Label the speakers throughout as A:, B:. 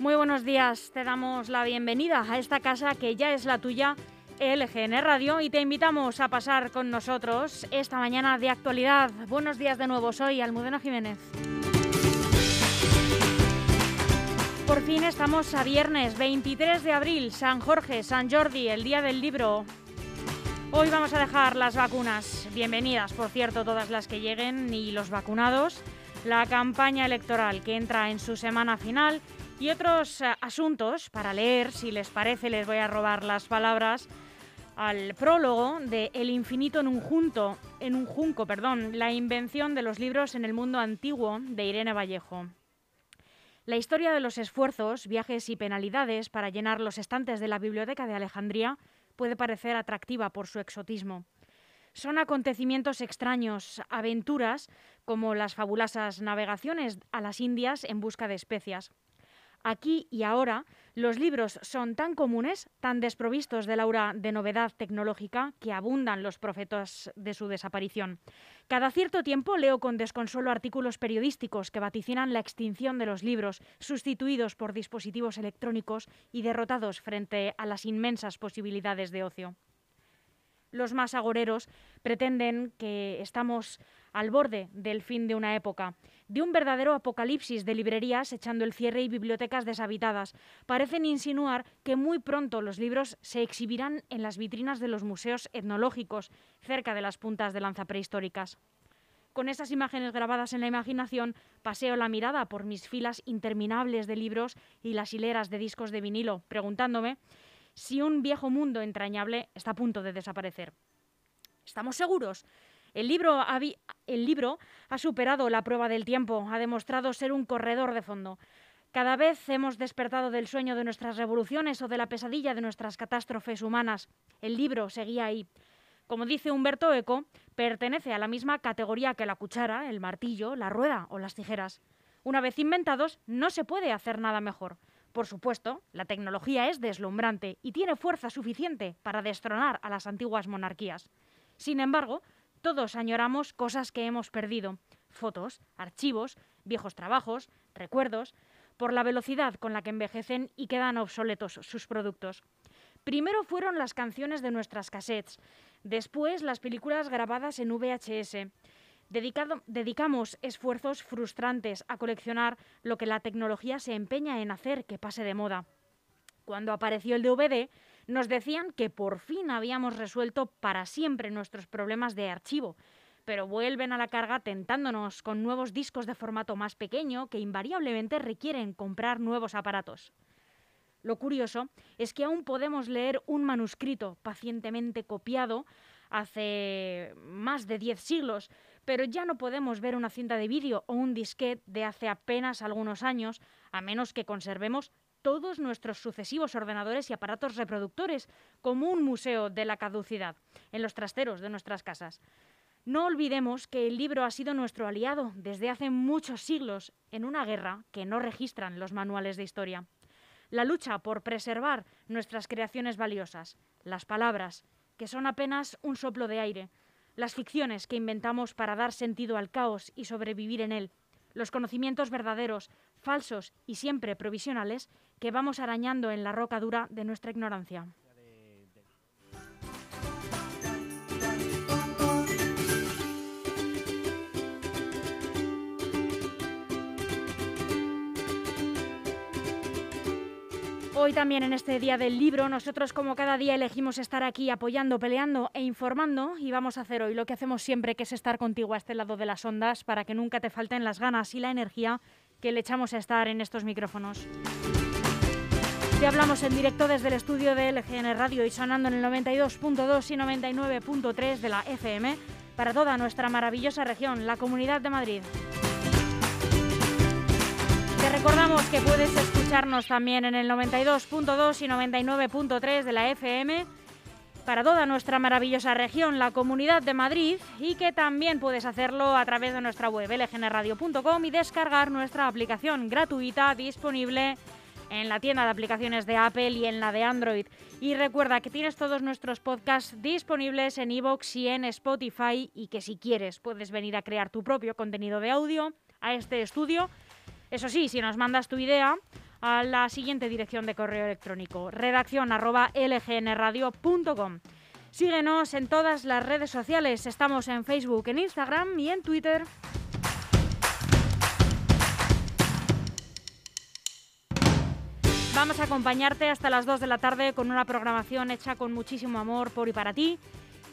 A: Muy buenos días, te damos la bienvenida a esta casa que ya es la tuya, LGN Radio, y te invitamos a pasar con nosotros esta mañana de actualidad. Buenos días de nuevo, soy Almudena Jiménez. Por fin estamos a viernes 23 de abril, San Jorge, San Jordi, el día del libro. Hoy vamos a dejar las vacunas. Bienvenidas, por cierto, todas las que lleguen y los vacunados. La campaña electoral que entra en su semana final y otros eh, asuntos para leer, si les parece, les voy a robar las palabras al prólogo de El infinito en un junto, en un junco, perdón, la invención de los libros en el mundo antiguo de Irene Vallejo. La historia de los esfuerzos, viajes y penalidades para llenar los estantes de la biblioteca de Alejandría puede parecer atractiva por su exotismo. Son acontecimientos extraños, aventuras como las fabulosas navegaciones a las Indias en busca de especias, Aquí y ahora, los libros son tan comunes, tan desprovistos del aura de novedad tecnológica, que abundan los profetas de su desaparición. Cada cierto tiempo leo con desconsuelo artículos periodísticos que vaticinan la extinción de los libros, sustituidos por dispositivos electrónicos y derrotados frente a las inmensas posibilidades de ocio. Los más agoreros pretenden que estamos al borde del fin de una época, de un verdadero apocalipsis de librerías echando el cierre y bibliotecas deshabitadas. Parecen insinuar que muy pronto los libros se exhibirán en las vitrinas de los museos etnológicos, cerca de las puntas de lanza prehistóricas. Con esas imágenes grabadas en la imaginación, paseo la mirada por mis filas interminables de libros y las hileras de discos de vinilo, preguntándome si un viejo mundo entrañable está a punto de desaparecer. ¿Estamos seguros? El libro, ha superado la prueba del tiempo, ha demostrado ser un corredor de fondo. Cada vez hemos despertado del sueño de nuestras revoluciones o de la pesadilla de nuestras catástrofes humanas. El libro seguía ahí. Como dice Humberto Eco, pertenece a la misma categoría que la cuchara, el martillo, la rueda o las tijeras. Una vez inventados, no se puede hacer nada mejor. Por supuesto, la tecnología es deslumbrante y tiene fuerza suficiente para destronar a las antiguas monarquías. Sin embargo, todos añoramos cosas que hemos perdido, fotos, archivos, viejos trabajos, recuerdos, por la velocidad con la que envejecen y quedan obsoletos sus productos. Primero fueron las canciones de nuestras cassettes, después las películas grabadas en VHS. dedicamos esfuerzos frustrantes a coleccionar lo que la tecnología se empeña en hacer que pase de moda. Cuando apareció el DVD, nos decían que por fin habíamos resuelto para siempre nuestros problemas de archivo, pero vuelven a la carga tentándonos con nuevos discos de formato más pequeño que invariablemente requieren comprar nuevos aparatos. Lo curioso es que aún podemos leer un manuscrito pacientemente copiado hace más de 10 siglos, pero ya no podemos ver una cinta de vídeo o un disquete de hace apenas algunos años, a menos que conservemos todos nuestros sucesivos ordenadores y aparatos reproductores, como un museo de la caducidad, en los trasteros de nuestras casas. No olvidemos que el libro ha sido nuestro aliado desde hace muchos siglos en una guerra que no registran los manuales de historia. La lucha por preservar nuestras creaciones valiosas, las palabras, que son apenas un soplo de aire, las ficciones que inventamos para dar sentido al caos y sobrevivir en él, los conocimientos verdaderos, falsos y siempre provisionales que vamos arañando en la roca dura de nuestra ignorancia. Hoy también en este día del libro, nosotros como cada día elegimos estar aquí apoyando, peleando e informando y vamos a hacer hoy lo que hacemos siempre, que es estar contigo a este lado de las ondas para que nunca te falten las ganas y la energía que le echamos a estar en estos micrófonos. Te hablamos en directo desde el estudio de LGN Radio y sonando en el 92.2 y 99.3 de la FM para toda nuestra maravillosa región, la Comunidad de Madrid. Recordamos que puedes escucharnos también en el 92.2 y 99.3 de la FM para toda nuestra maravillosa región, la Comunidad de Madrid, y que también puedes hacerlo a través de nuestra web lgnradio.com y descargar nuestra aplicación gratuita disponible en la tienda de aplicaciones de Apple y en la de Android. Y recuerda que tienes todos nuestros podcasts disponibles en iVoox y en Spotify y que si quieres puedes venir a crear tu propio contenido de audio a este estudio eso sí, si nos mandas tu idea a la siguiente dirección de correo electrónico, redacción arroba lgnradio.com. Síguenos en todas las redes sociales, estamos en Facebook, en Instagram y en Twitter. Vamos a acompañarte hasta las 2 de la tarde con una programación hecha con muchísimo amor por y para ti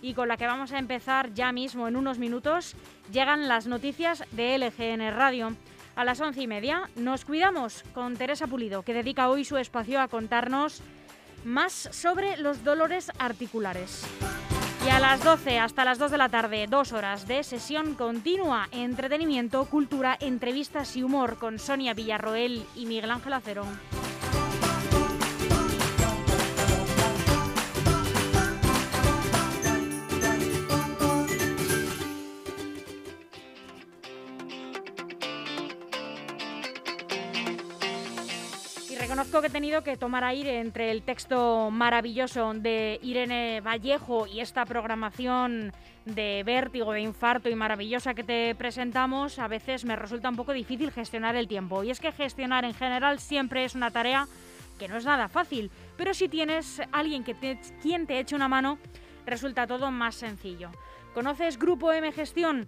A: y con la que vamos a empezar ya mismo en unos minutos. Llegan las noticias de LGN Radio. A las once y media nos cuidamos con Teresa Pulido, que dedica hoy su espacio a contarnos más sobre los dolores articulares. Y a las 12 hasta las 2 de la tarde, dos horas de sesión continua, entretenimiento, cultura, entrevistas y humor con Sonia Villarroel y Miguel Ángel Acero. Que he tenido que tomar aire entre el texto maravilloso de Irene Vallejo y esta programación de vértigo, de infarto y maravillosa que te presentamos. A veces me resulta un poco difícil gestionar el tiempo. Y es que gestionar en general siempre es una tarea que no es nada fácil. Pero si tienes alguien que quien te eche una mano, resulta todo más sencillo. ¿Conoces Grupo M Gestión?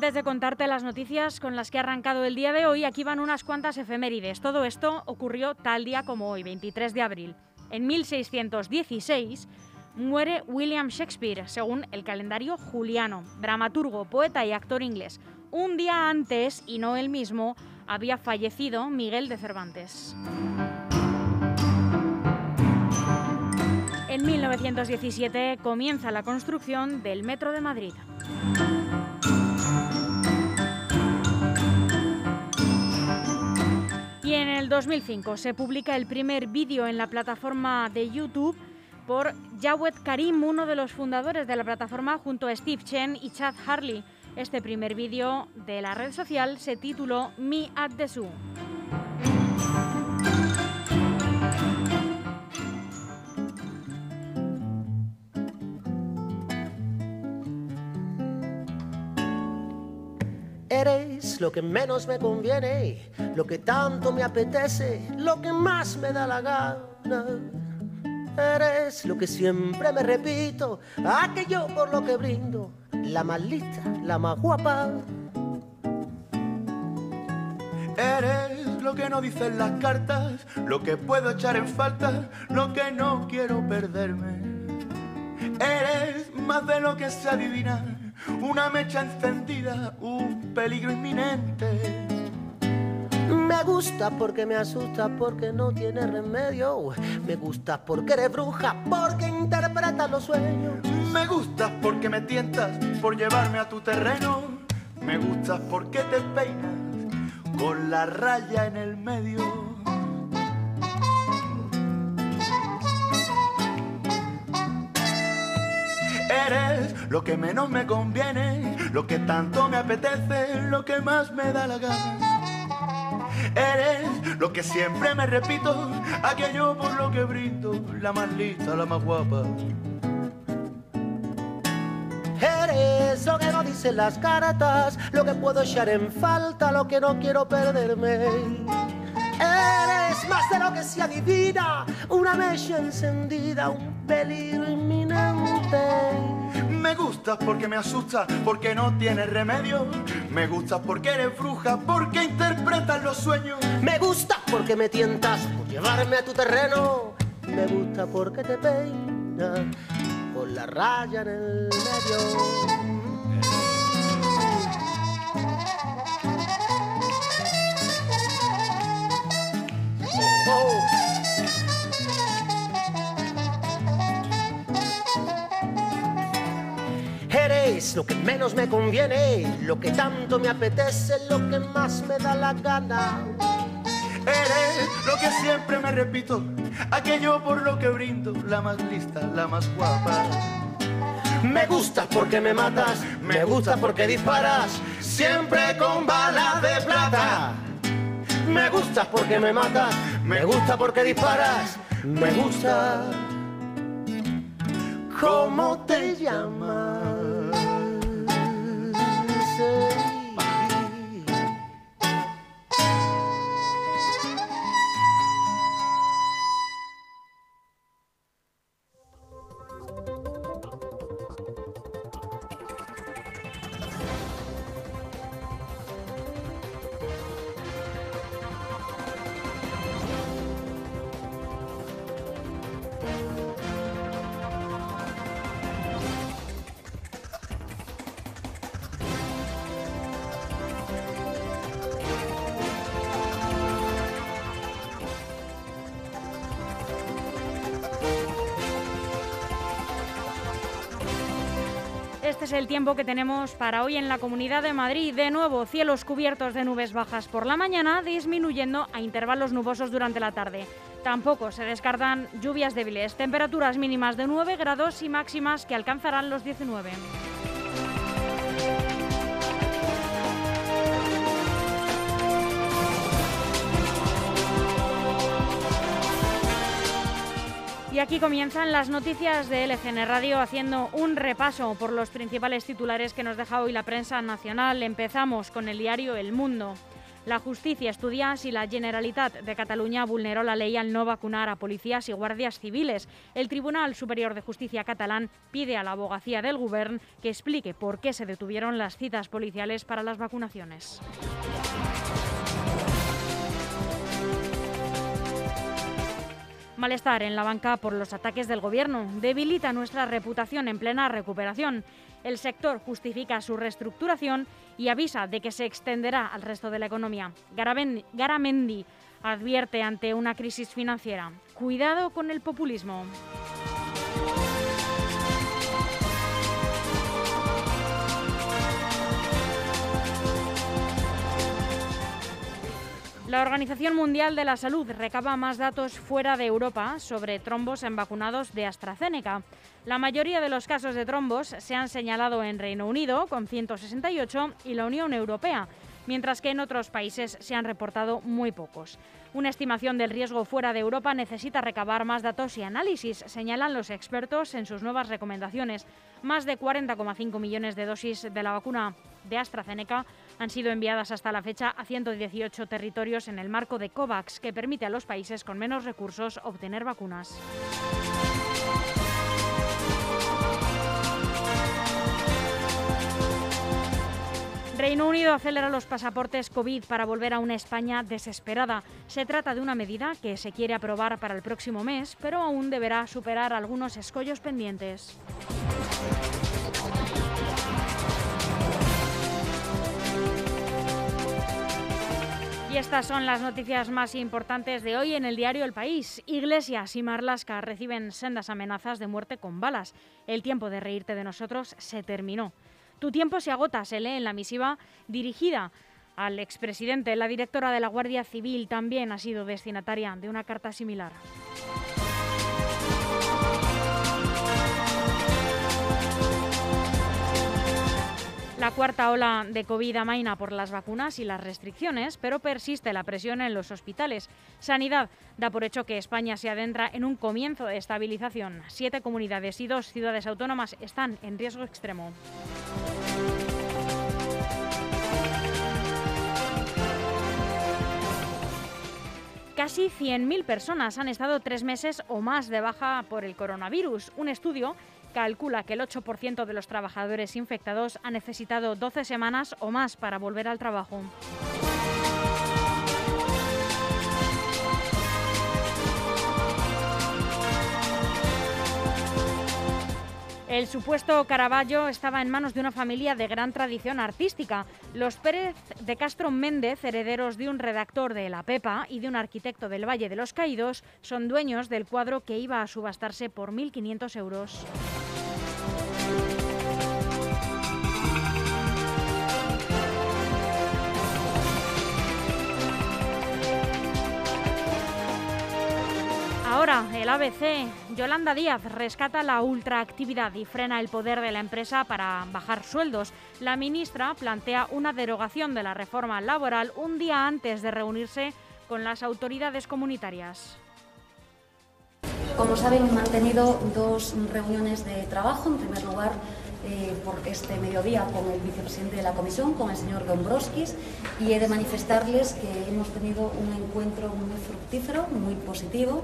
A: Antes de contarte las noticias con las que ha arrancado el día de hoy, aquí van unas cuantas efemérides. Todo esto ocurrió tal día como hoy, 23 de abril. En 1616 muere William Shakespeare, según el calendario juliano, dramaturgo, poeta y actor inglés. Un día antes, y no él mismo, había fallecido Miguel de Cervantes. En 1917 comienza la construcción del Metro de Madrid. Y en el 2005 se publica el primer vídeo en la plataforma de YouTube por Jawed Karim, uno de los fundadores de la plataforma, junto a Steve Chen y Chad Harley. Este primer vídeo de la red social se tituló Me at the Zoo.
B: Lo que menos me conviene, lo que tanto me apetece, lo que más me da la gana. Eres lo que siempre me repito, aquello por lo que brindo, la más lista, la más guapa.
C: Eres lo que no dicen las cartas, lo que puedo echar en falta, lo que no quiero perderme. Eres más de lo que se adivina una mecha encendida, un peligro inminente.
B: Me gusta porque me asusta, porque no tiene remedio. Me gusta porque eres bruja, porque interpretas los sueños.
C: Me gustas porque me tientas por llevarme a tu terreno. Me gustas porque te peinas con la raya en el medio. Eres lo que menos me conviene, lo que tanto me apetece, lo que más me da la gana. Eres lo que siempre me repito, aquello por lo que brindo, la más lista, la más guapa.
B: Eres lo que no dicen las cartas, lo que puedo echar en falta, lo que no quiero perderme. Eres más de lo que se adivina, una mecha encendida, un peligro inminente.
C: Me gustas porque me asustas, porque no tienes remedio. Me gustas porque eres bruja, porque interpretas los sueños.
B: Me gusta porque me tientas por llevarme a tu terreno. Me gusta porque te peinas con la raya en el medio. Eres lo que menos me conviene, lo que tanto me apetece, lo que más me da la gana.
C: Eres lo que siempre me repito, aquello por lo que brindo, la más lista, la más guapa.
B: Me gusta porque me matas, me gusta porque disparas, siempre con balas de plata. Me gusta porque me matas, me gusta porque disparas, me gusta. ¿Cómo te llamas?
A: Este es el tiempo que tenemos para hoy en la Comunidad de Madrid. De nuevo, cielos cubiertos de nubes bajas por la mañana, disminuyendo a intervalos nubosos durante la tarde. Tampoco se descartan lluvias débiles, temperaturas mínimas de 9 grados y máximas que alcanzarán los 19. Y aquí comienzan las noticias de LGN Radio haciendo un repaso por los principales titulares que nos deja hoy la prensa nacional. Empezamos con el diario El Mundo. La justicia estudia si la Generalitat de Cataluña vulneró la ley al no vacunar a policías y guardias civiles. El Tribunal Superior de Justicia catalán pide a la abogacía del Gobierno que explique por qué se detuvieron las citas policiales para las vacunaciones. Malestar en la banca por los ataques del gobierno debilita nuestra reputación en plena recuperación. El sector justifica su reestructuración y avisa de que se extenderá al resto de la economía. Garamendi advierte ante una crisis financiera. Cuidado con el populismo. La Organización Mundial de la Salud recaba más datos fuera de Europa sobre trombos en vacunados de AstraZeneca. La mayoría de los casos de trombos se han señalado en Reino Unido, con 168, y la Unión Europea, mientras que en otros países se han reportado muy pocos. Una estimación del riesgo fuera de Europa necesita recabar más datos y análisis, señalan los expertos en sus nuevas recomendaciones. Más de 40,5 millones de dosis de la vacuna de AstraZeneca han sido enviadas hasta la fecha a 118 territorios en el marco de COVAX, que permite a los países con menos recursos obtener vacunas. Reino Unido acelera los pasaportes COVID para volver a una España desesperada. Se trata de una medida que se quiere aprobar para el próximo mes, pero aún deberá superar algunos escollos pendientes. Y estas son las noticias más importantes de hoy en el diario El País. Iglesias y Marlasca reciben sendas amenazas de muerte con balas. El tiempo de reírte de nosotros se terminó. Tu tiempo se agota, se lee en la misiva dirigida al expresidente. La directora de la Guardia Civil también ha sido destinataria de una carta similar. La cuarta ola de COVID amaina por las vacunas y las restricciones, pero persiste la presión en los hospitales. Sanidad da por hecho que España se adentra en un comienzo de estabilización. Siete comunidades y dos ciudades autónomas están en riesgo extremo. Casi 100.000 personas han estado tres meses o más de baja por el coronavirus. Un estudio calcula que el 8% de los trabajadores infectados ha necesitado 12 semanas o más para volver al trabajo. El supuesto Caravaggio estaba en manos de una familia de gran tradición artística. Los Pérez de Castro Méndez, herederos de un redactor de La Pepa y de un arquitecto del Valle de los Caídos, son dueños del cuadro que iba a subastarse por 1.500 euros. Ahora, el ABC, Yolanda Díaz rescata la ultraactividad y frena el poder de la empresa para bajar sueldos. La ministra plantea una derogación de la reforma laboral un día antes de reunirse con las autoridades comunitarias.
D: Como saben, he mantenido dos reuniones de trabajo. En primer lugar, eh, por este mediodía con el vicepresidente de la Comisión, con el señor Dombrovskis, y he de manifestarles que hemos tenido un encuentro muy fructífero, muy positivo,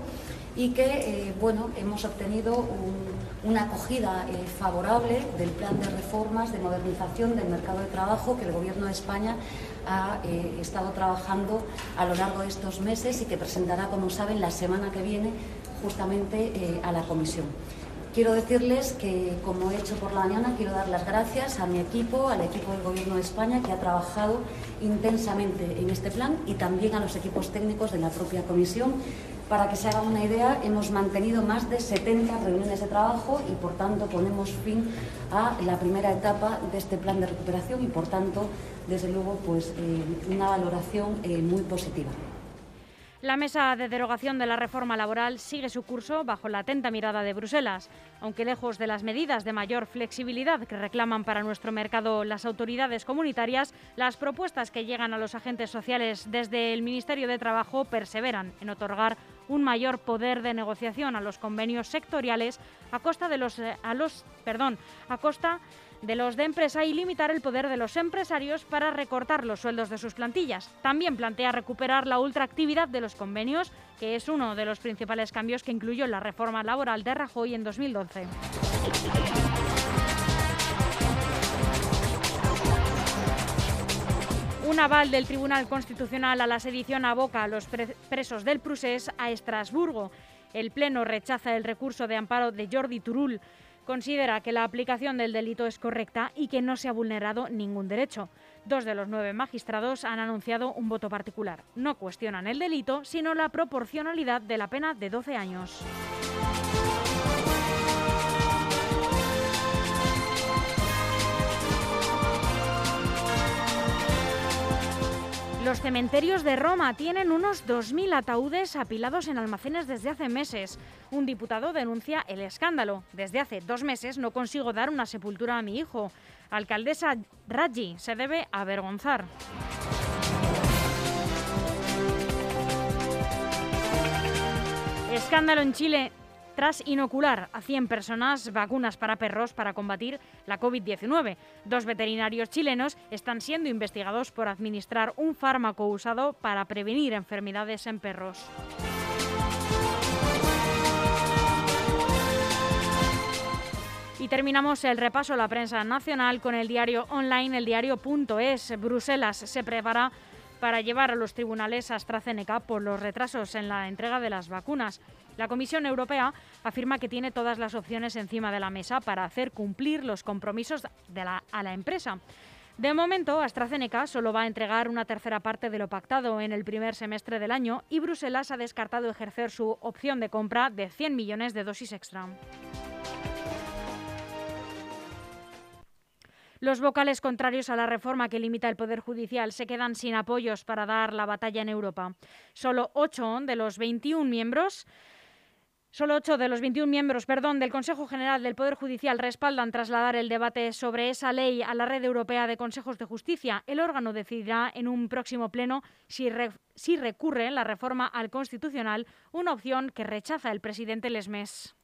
D: y que eh, bueno, hemos obtenido una acogida eh, favorable del plan de reformas de modernización del mercado de trabajo que el Gobierno de España ha estado trabajando a lo largo de estos meses y que presentará, como saben, la semana que viene justamente a la Comisión. Quiero decirles que, como he hecho por la mañana, quiero dar las gracias a mi equipo, al equipo del Gobierno de España, que ha trabajado intensamente en este plan y también a los equipos técnicos de la propia Comisión para que se haga una idea, hemos mantenido más de 70 reuniones de trabajo y, por tanto, ponemos fin a la primera etapa de este plan de recuperación y, por tanto, desde luego, pues, eh, una valoración eh, muy positiva.
A: La mesa de derogación de la reforma laboral sigue su curso bajo la atenta mirada de Bruselas. Aunque lejos de las medidas de mayor flexibilidad que reclaman para nuestro mercado las autoridades comunitarias, las propuestas que llegan a los agentes sociales desde el Ministerio de Trabajo perseveran en otorgar un mayor poder de negociación a los convenios sectoriales a costa de los, eh, a los, perdón, a costa los de empresa y limitar el poder de los empresarios para recortar los sueldos de sus plantillas. También plantea recuperar la ultraactividad de los convenios, que es uno de los principales cambios que incluyó la reforma laboral de Rajoy en 2012. Un aval del Tribunal Constitucional a la sedición aboca a los presos del Prusés a Estrasburgo. El Pleno rechaza el recurso de amparo de Jordi Turul. Considera que la aplicación del delito es correcta y que no se ha vulnerado ningún derecho. Dos de los nueve magistrados han anunciado un voto particular. No cuestionan el delito, sino la proporcionalidad de la pena de 12 años. Los cementerios de Roma tienen unos 2.000 ataúdes apilados en almacenes desde hace meses. Un diputado denuncia el escándalo. Desde hace dos meses no consigo dar una sepultura a mi hijo. Alcaldesa Raggi se debe avergonzar. Escándalo en Chile tras inocular a 100 personas vacunas para perros para combatir la COVID-19. Dos veterinarios chilenos están siendo investigados por administrar un fármaco usado para prevenir enfermedades en perros. Y terminamos el repaso a la prensa nacional con el diario online, el diario.es. Bruselas se prepara para llevar a los tribunales AstraZeneca por los retrasos en la entrega de las vacunas. La Comisión Europea afirma que tiene todas las opciones encima de la mesa para hacer cumplir los compromisos a la empresa. De momento, AstraZeneca solo va a entregar una tercera parte de lo pactado en el primer semestre del año y Bruselas ha descartado ejercer su opción de compra de 100 millones de dosis extra. Los vocales contrarios a la reforma que limita el Poder Judicial se quedan sin apoyos para dar la batalla en Europa. Solo 8 de los 21 miembros Solo ocho de los 21 miembros perdón, del Consejo General del Poder Judicial respaldan trasladar el debate sobre esa ley a la Red Europea de Consejos de Justicia. El órgano decidirá en un próximo pleno si, si recurre la reforma al Constitucional, una opción que rechaza el presidente Lesmes.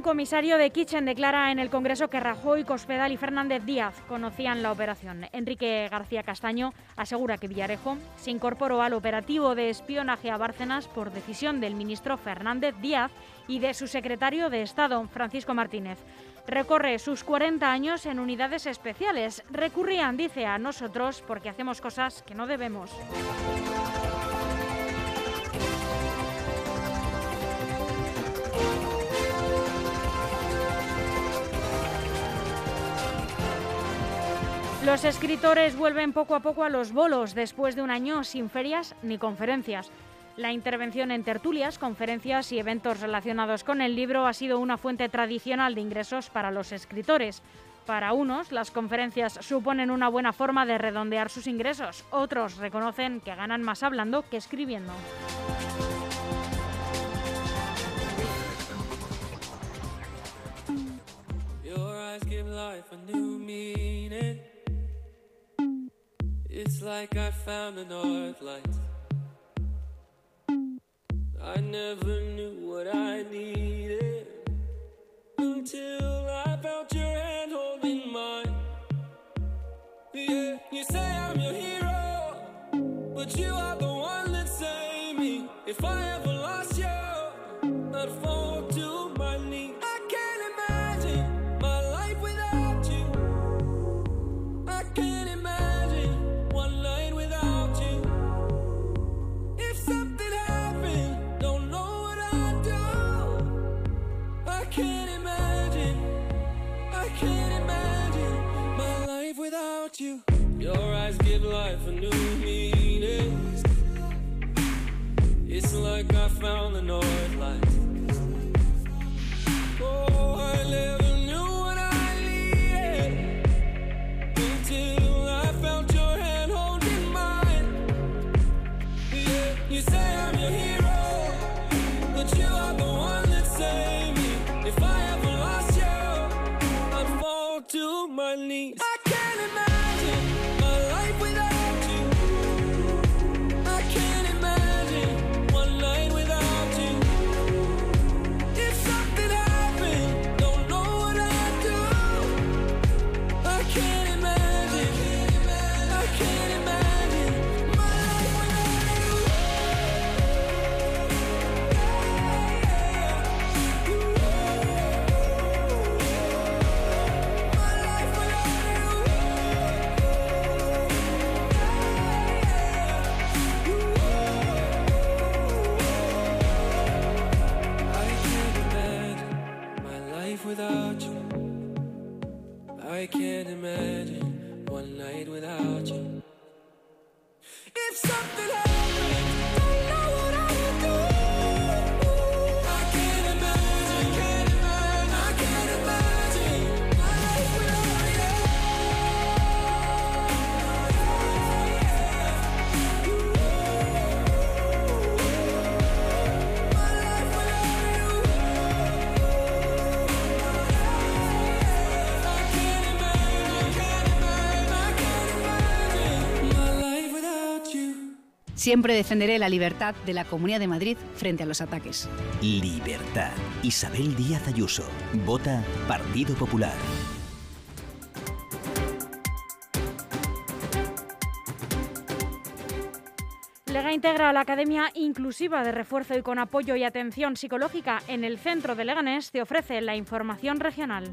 A: Un comisario de Kitchen declara en el Congreso que Rajoy, Cospedal y Fernández Díaz conocían la operación. Enrique García Castaño asegura que Villarejo se incorporó al operativo de espionaje a Bárcenas por decisión del ministro Fernández Díaz y de su secretario de Estado, Francisco Martínez. Recorre sus 40 años en unidades especiales. Recurrían, dice, a nosotros porque hacemos cosas que no debemos. Los escritores vuelven poco a poco a los bolos después de un año sin ferias ni conferencias.
E: La intervención en tertulias, conferencias y eventos relacionados con el libro ha sido una fuente tradicional de ingresos para los escritores. Para unos, las conferencias suponen una buena forma de redondear sus ingresos. Otros reconocen que ganan más hablando que escribiendo. It's like I found an north light. I never knew what I needed until I felt your hand holding mine. Yeah, you say I'm your hero, but you are the one that saved me. If I ever lost you, I'd fall Your eyes give life a new meaning. It's like I found the north light. Oh, I never
F: Siempre defenderé la libertad de la Comunidad de Madrid frente a los ataques.
G: Libertad. Isabel Díaz Ayuso. Vota Partido Popular.
E: Lega integra la Academia Inclusiva de Refuerzo y con apoyo y atención psicológica en el centro de Leganés te ofrece la información regional.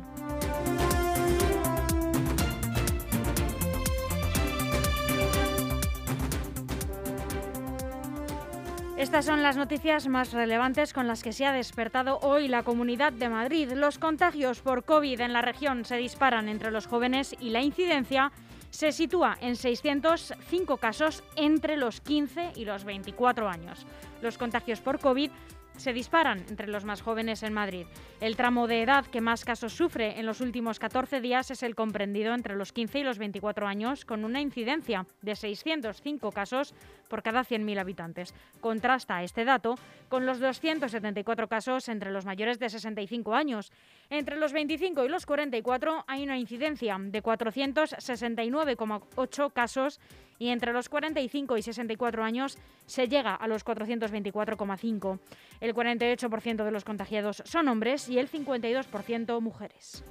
E: Estas son las noticias más relevantes con las que se ha despertado hoy la Comunidad de Madrid. Los contagios por COVID en la región se disparan entre los jóvenes y la incidencia se sitúa en 605 casos entre los 15 y los 24 años. Los contagios por COVID se disparan entre los más jóvenes en Madrid. El tramo de edad que más casos sufre en los últimos 14 días es el comprendido entre los 15 y los 24 años, con una incidencia de 605 casos por cada 100.000 habitantes. Contrasta este dato con los 274 casos entre los mayores de 65 años. Entre los 25 y los 44 hay una incidencia de 469,8 casos y entre los 45 y 64 años se llega a los 424,5. El 48% de los contagiados son hombres y el 52% mujeres.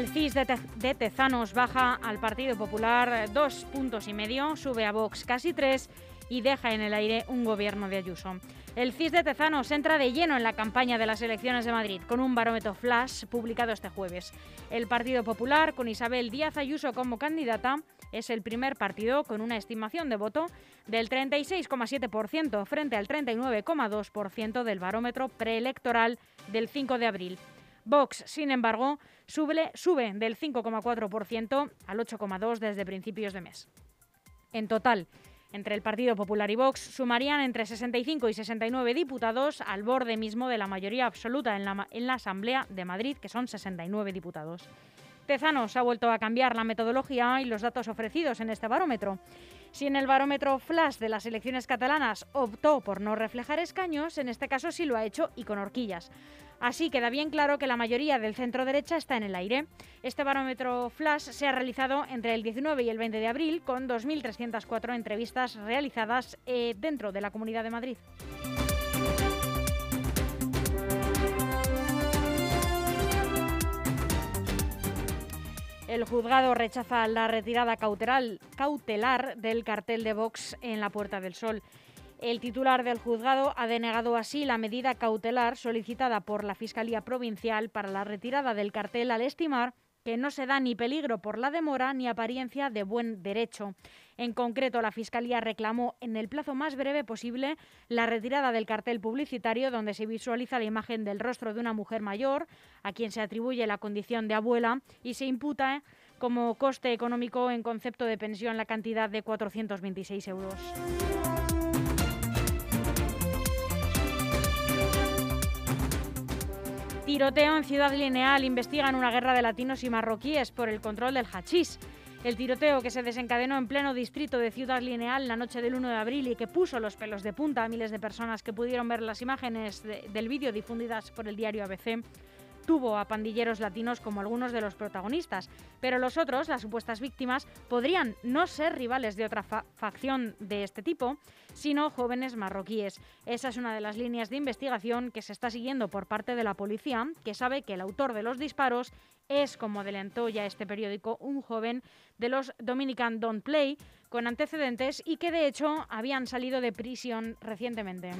E: El CIS de, Te- de Tezanos baja al Partido Popular dos puntos y medio, sube a Vox casi tres y deja en el aire un gobierno de Ayuso. El CIS de Tezanos entra de lleno en la campaña de las elecciones de Madrid con un barómetro flash publicado este jueves. El Partido Popular, con Isabel Díaz Ayuso como candidata,
A: es el primer partido con una estimación de voto del 36,7% frente al 39,2% del barómetro preelectoral del 5 de abril. Vox, sin embargo, sube, sube del 5,4% al 8,2% desde principios de mes. En total, entre el Partido Popular y Vox sumarían entre 65 y 69 diputados al borde mismo de la mayoría absoluta en la, en la Asamblea de Madrid, que son 69 diputados. Tezanos ha vuelto a cambiar la metodología y los datos ofrecidos en este barómetro. Si en el barómetro flash de las elecciones catalanas optó por no reflejar escaños, en este caso sí lo ha hecho y con horquillas. Así queda bien claro que la mayoría del centro derecha está en el aire. Este barómetro flash se ha realizado entre el 19 y el 20 de abril con 2.304 entrevistas realizadas eh, dentro de la Comunidad de Madrid. El juzgado rechaza la retirada cautelar del cartel de Vox en la Puerta del Sol. El titular del juzgado ha denegado así la medida cautelar solicitada por la Fiscalía Provincial para la retirada del cartel al estimar que no se da ni peligro por la demora ni apariencia de buen derecho. En concreto, la Fiscalía reclamó en el plazo más breve posible la retirada del cartel publicitario donde se visualiza la imagen del rostro de una mujer mayor, a quien se atribuye la condición de abuela, y se imputa como coste económico en concepto de pensión la cantidad de 426 euros. Tiroteo en Ciudad Lineal. Investigan una guerra de latinos y marroquíes por el control del hachís. El tiroteo que se desencadenó en pleno distrito de Ciudad Lineal la noche del 1 de abril y que puso los pelos de punta a miles de personas que pudieron ver las imágenes del vídeo difundidas por el diario ABC tuvo a pandilleros latinos como algunos de los protagonistas, pero los otros, las supuestas víctimas, podrían no ser rivales de otra facción de este tipo, sino jóvenes marroquíes. Esa es una de las líneas de investigación que se está siguiendo por parte de la policía, que sabe que el autor de los disparos es, como adelantó ya este periódico, un joven de los Dominican Don't Play, con antecedentes y que de hecho habían salido de prisión recientemente.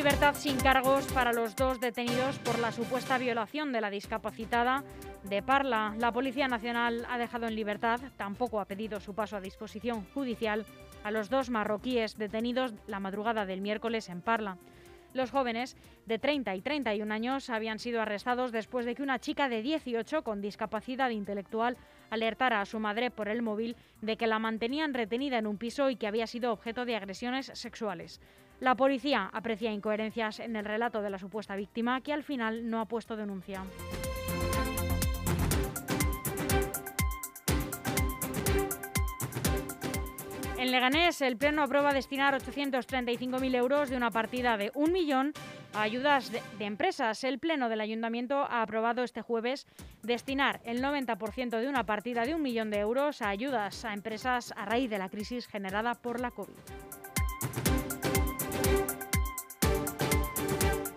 A: Libertad sin cargos para los dos detenidos por la supuesta violación de la discapacitada de Parla. La Policía Nacional ha dejado en libertad, tampoco ha pedido su paso a disposición judicial, a los dos marroquíes detenidos la madrugada del miércoles en Parla. Los jóvenes de 30 y 31 años habían sido arrestados después de que una chica de 18 con discapacidad intelectual alertara a su madre por el móvil de que la mantenían retenida en un piso y que había sido objeto de agresiones sexuales. La policía aprecia incoherencias en el relato de la supuesta víctima, que al final no ha puesto denuncia. En Leganés, el Pleno aprueba destinar 835.000 euros de una partida de un millón a ayudas de, de, empresas. El Pleno del Ayuntamiento ha aprobado este jueves destinar el 90% de una partida de un millón de euros a ayudas a empresas a raíz de la crisis generada por la COVID.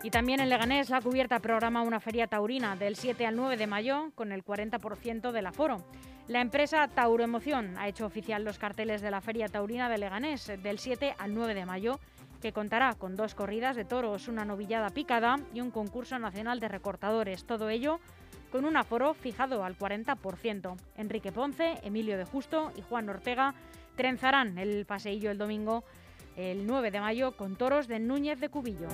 A: Y también en Leganés, la cubierta programa una feria taurina del 7 al 9 de mayo con el 40% del aforo. La empresa Tauro Emoción ha hecho oficial los carteles de la feria taurina de Leganés del 7 al 9 de mayo, que contará con dos corridas de toros, una novillada picada y un concurso nacional de recortadores. Todo ello con un aforo fijado al 40%. Enrique Ponce, Emilio de Justo y Juan Ortega trenzarán el paseillo el domingo el 9 de mayo con toros de Núñez de Cubillo.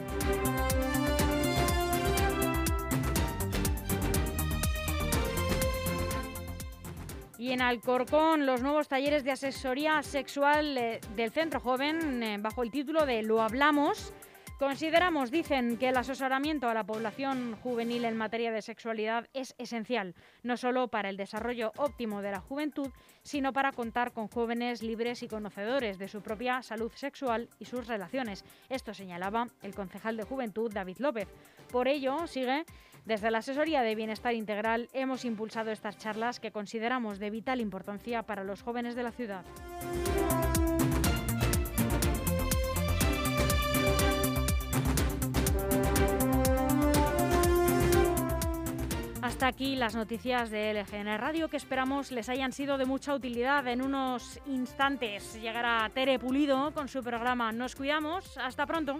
A: Y en Alcorcón, los nuevos talleres de asesoría sexual eh, del Centro Joven, eh, bajo el título de Lo Hablamos, Consideramos, dicen, que el asesoramiento a la población juvenil en materia de sexualidad es esencial, no solo para el desarrollo óptimo de la juventud, sino para contar con jóvenes libres y conocedores de su propia salud sexual y sus relaciones. Esto señalaba el concejal de Juventud, David López. Por ello, sigue, desde la Asesoría de Bienestar Integral hemos impulsado estas charlas que consideramos de vital importancia para los jóvenes de la ciudad. Hasta aquí las noticias de LGN Radio que esperamos les hayan sido de mucha utilidad. En unos instantes llegará Tere Pulido con su programa Nos Cuidamos. Hasta pronto.